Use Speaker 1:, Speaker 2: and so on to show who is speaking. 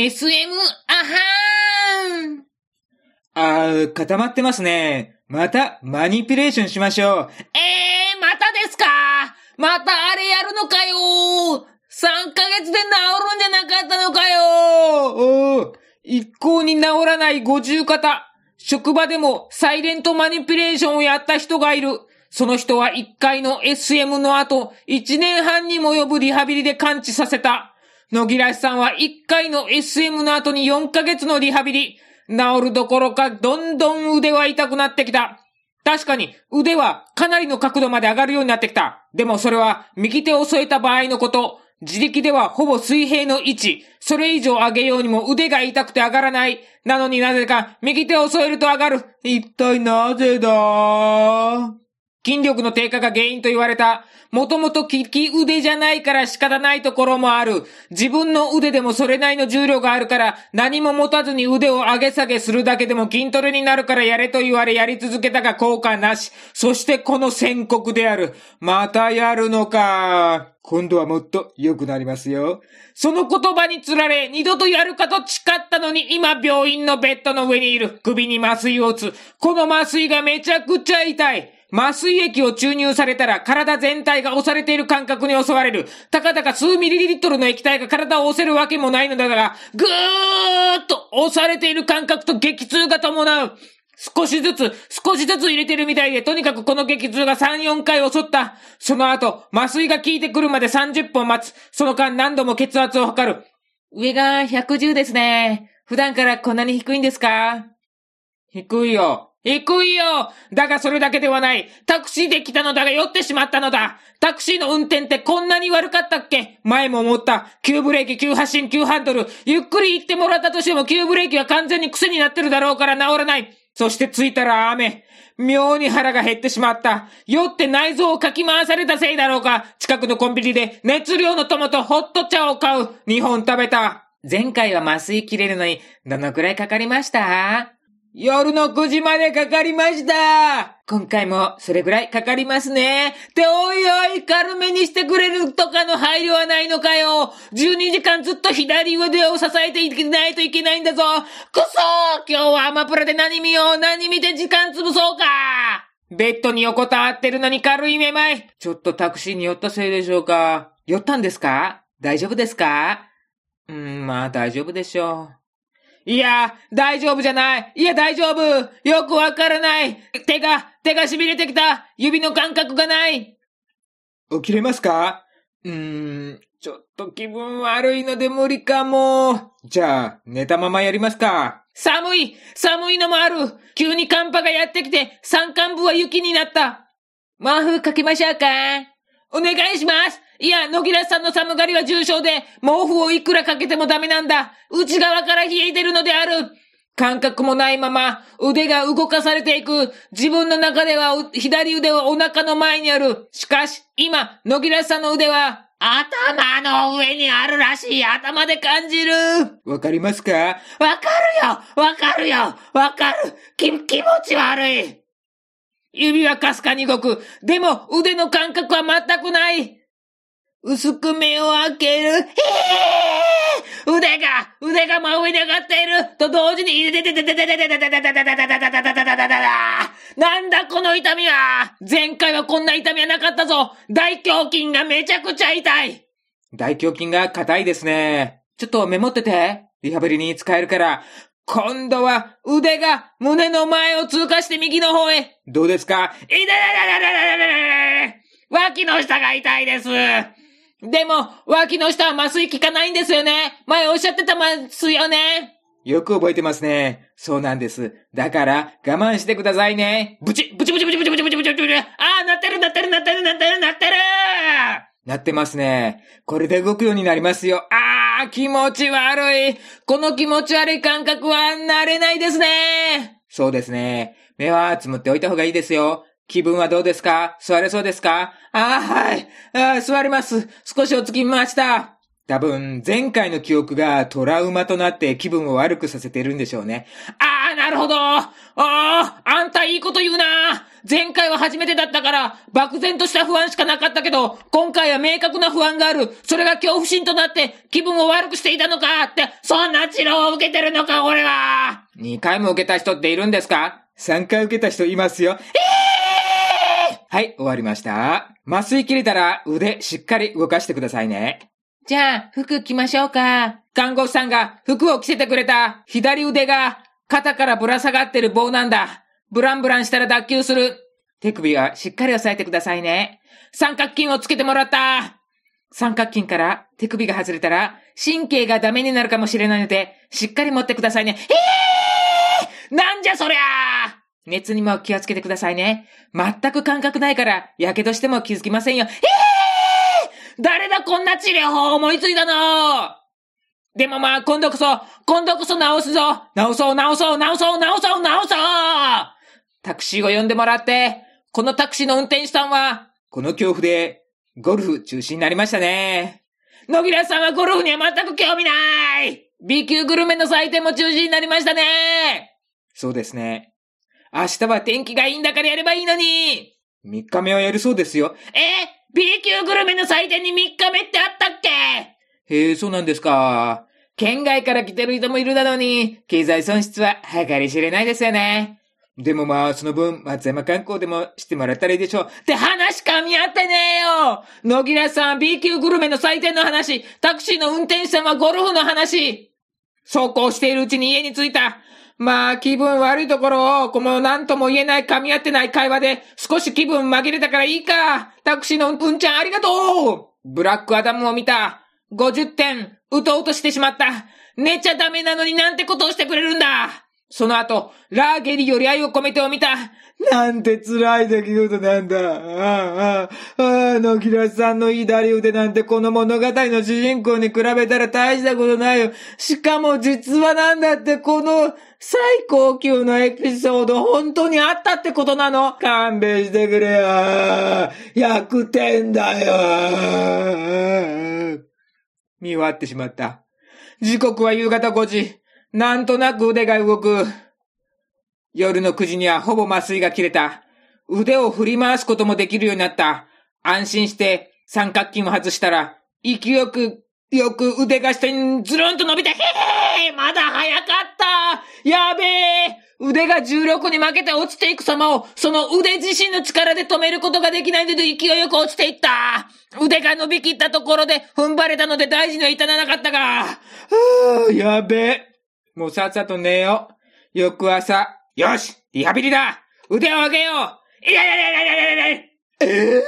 Speaker 1: SM、あはーん
Speaker 2: あー、固まってますね。また、マニピュレーションしましょう。
Speaker 1: えー、またですか？またあれやるのかよ !3 ヶ月で治るんじゃなかったのかよ
Speaker 2: おー、一向に治らない五十肩。職場でもサイレントマニピュレーションをやった人がいる。その人は1回の SM の後、1年半にも及ぶリハビリで完治させた。野木らしさんは1回の SM の後に4ヶ月のリハビリ。治るどころか、どんどん腕は痛くなってきた。確かに、腕はかなりの角度まで上がるようになってきた。でもそれは、右手を添えた場合のこと。自力ではほぼ水平の位置。それ以上上げようにも腕が痛くて上がらない。なのになぜか、右手を添えると上がる。一体なぜだ？筋力の低下が原因と言われた。もともと利き腕じゃないから仕方ないところもある。自分の腕でもそれなりの重量があるから、何も持たずに腕を上げ下げするだけでも筋トレになるからやれと言われやり続けたが効果なし。そしてこの宣告である。またやるのか。今度はもっと良くなりますよ。その言葉につられ、二度とやるかと誓ったのに、今病院のベッドの上にいる。首に麻酔を打つ。この麻酔がめちゃくちゃ痛い。麻酔液を注入されたら体全体が押されている感覚に襲われる。たかだか数ミリリットルの液体が体を押せるわけもないのだが、ぐーっと押されている感覚と激痛が伴う。少しずつ、少しずつ入れてるみたいで、とにかくこの激痛が3、4回襲った。その後、麻酔が効いてくるまで30分待つ。その間何度も血圧を測る。上が110ですね。普段からこんなに低いんですか？低いよ。低いよだがそれだけではない。タクシーで来たのだが酔ってしまったのだ。タクシーの運転ってこんなに悪かったっけ？前も思った。急ブレーキ、急発進、急ハンドル。ゆっくり行ってもらったとしても急ブレーキは完全に癖になってるだろうから治らない。そして着いたら雨。妙に腹が減ってしまった。酔って内臓をかき回されたせいだろうか。近くのコンビニで熱量のトマトホット茶を買う。2本食べた。前回は麻酔切れるのに、どのくらいかかりました？夜の9時までかかりました今回もそれぐらいかかりますね。っておいおい、軽めにしてくれるとかの配慮はないのかよ !12 時間ずっと左腕を支えていけないといけないんだぞくそ今日はアマプラで何見よう何見て時間潰そうかベッドに横たわってるのに軽いめまい。ちょっとタクシーに寄ったせいでしょうか寄ったんですか？大丈夫ですか？うん、まあ大丈夫でしょう。いや、大丈夫じゃない。いや、大丈夫。よくわからない。手が、手が痺れてきた。指の感覚がない。起きれますか？うーん、ちょっと気分悪いので無理かも。じゃあ、寝たままやりますか？寒い寒いのもある急に寒波がやってきて、山間部は雪になった。毛布かけましょうかお願いしますいや、野木らさんの寒がりは重症で、毛布をいくらかけてもダメなんだ。内側から冷えてるのである。感覚もないまま、腕が動かされていく。自分の中では、左腕はお腹の前にある。しかし、今、野木らさんの腕は、頭の上にあるらしい頭で感じる。わかりますか？わかるよわかるよわかる気、気持ち悪い指はかすかに動く。でも、腕の感覚は全くない。薄く目を開ける。へー腕が、腕が真上に上がっていると同時に、なんだこの痛みは前回はこんな痛みはなかったぞ大胸筋がめちゃくちゃ痛い大胸筋が硬いですね。ちょっとメモってて。リハビリに使えるから。今度は腕が胸の前を通過して右の方へ。どうですか痛い脇の下が痛いです。でも、脇の下は麻酔効かないんですよね。前おっしゃってたますよね。よく覚えてますね。そうなんです。だから、我慢してくださいね。ブチブチブチブチブチブチブチブチブチああ、なってるなってるなってるなってるなってるなってますね。これで動くようになりますよ。ああ、気持ち悪い。この気持ち悪い感覚は慣れないですね。そうですね。目はつむっておいた方がいいですよ。気分はどうですか？座れそうですか？ああ、はい。ああ座ります。少しおつきました。多分、前回の記憶がトラウマとなって気分を悪くさせてるんでしょうね。ああ、なるほど。ああ、あんたいいこと言うな。前回は初めてだったから、漠然とした不安しかなかったけど、今回は明確な不安がある。それが恐怖心となって気分を悪くしていたのかって、そんな治療を受けてるのか、俺は。
Speaker 1: 2回も受けた人っているんですか
Speaker 3: ?3 回受けた人いますよ。
Speaker 2: え
Speaker 3: えー、はい、終わりました。麻酔切れたら腕しっかり動かしてくださいね。
Speaker 2: じゃあ、服着ましょうか。看護師さんが服を着せてくれた左腕が肩からぶら下がってる棒なんだ。ブランブランしたら脱臼する。手首はしっかり押さえてくださいね。三角筋をつけてもらった。三角筋から手首が外れたら神経がダメになるかもしれないので、しっかり持ってくださいね。えーなんじゃそりゃ熱にも気をつけてくださいね。全く感覚ないから、火傷しても気づきませんよ。えー誰だこんな治療法思いついたの？でもまあ、今度こそ、今度こそ直すぞ直そう直そう直そう直そう直そうタクシーを呼んでもらって、このタクシーの運転手さんは、
Speaker 3: この恐怖で、ゴルフ中止になりましたね。
Speaker 2: 野木らさんはゴルフには全く興味ない !B 級グルメの祭典も中止になりましたね
Speaker 3: そうですね。
Speaker 2: 明日は天気がいいんだからやればいいのに
Speaker 3: !3 日目はやるそうですよ。
Speaker 2: え ?B 級グルメの祭典に3日目ってあったっけ？
Speaker 3: へえ、そうなんですか。
Speaker 2: 県外から来てる人もいるだろうに、経済損失は計り知れないですよね。
Speaker 3: でもまあ、その分、松山観光でもしてもらったらいいでしょう。
Speaker 2: って話噛み合ってねえよ野木らさん、B 級グルメの祭典の話、タクシーの運転手さんはゴルフの話。走行しているうちに家に着いた。まあ、気分悪いところを、この何とも言えない噛み合ってない会話で、少し気分紛れたからいいか。タクシーのうんちゃんありがとうブラックアダムを見た。50点、うとうとしてしまった。寝ちゃダメなのになんてことをしてくれるんだ。その後、ラーゲリより愛を込めてを見た。
Speaker 3: なんて辛い出来事なんだ。ああ、ああ、野木らさんの左腕なんてこの物語の主人公に比べたら大したことないよ。しかも実話なんだってこの最高級のエピソード本当にあったってことなの勘弁してくれよ。100点だよ。見終わってしまった。時刻は夕方5時。なんとなく腕が動く。夜の9時にはほぼ麻酔が切れた。腕を振り回すこともできるようになった。安心して三角筋を外したら、勢いよく、よく腕が下にズルンと伸びて、へへまだ早かったやべえ腕が重力に負けて落ちていく様を、その腕自身の力で止めることができないので勢いよく落ちていった腕が伸びきったところで踏ん張れたので大事には至らなかったが、はぁ、やべえ。もうさっさと寝よう。翌朝、よしリハビリだ。腕を上げよう。いやいやいやいやいやいやいや。えぇ、ー？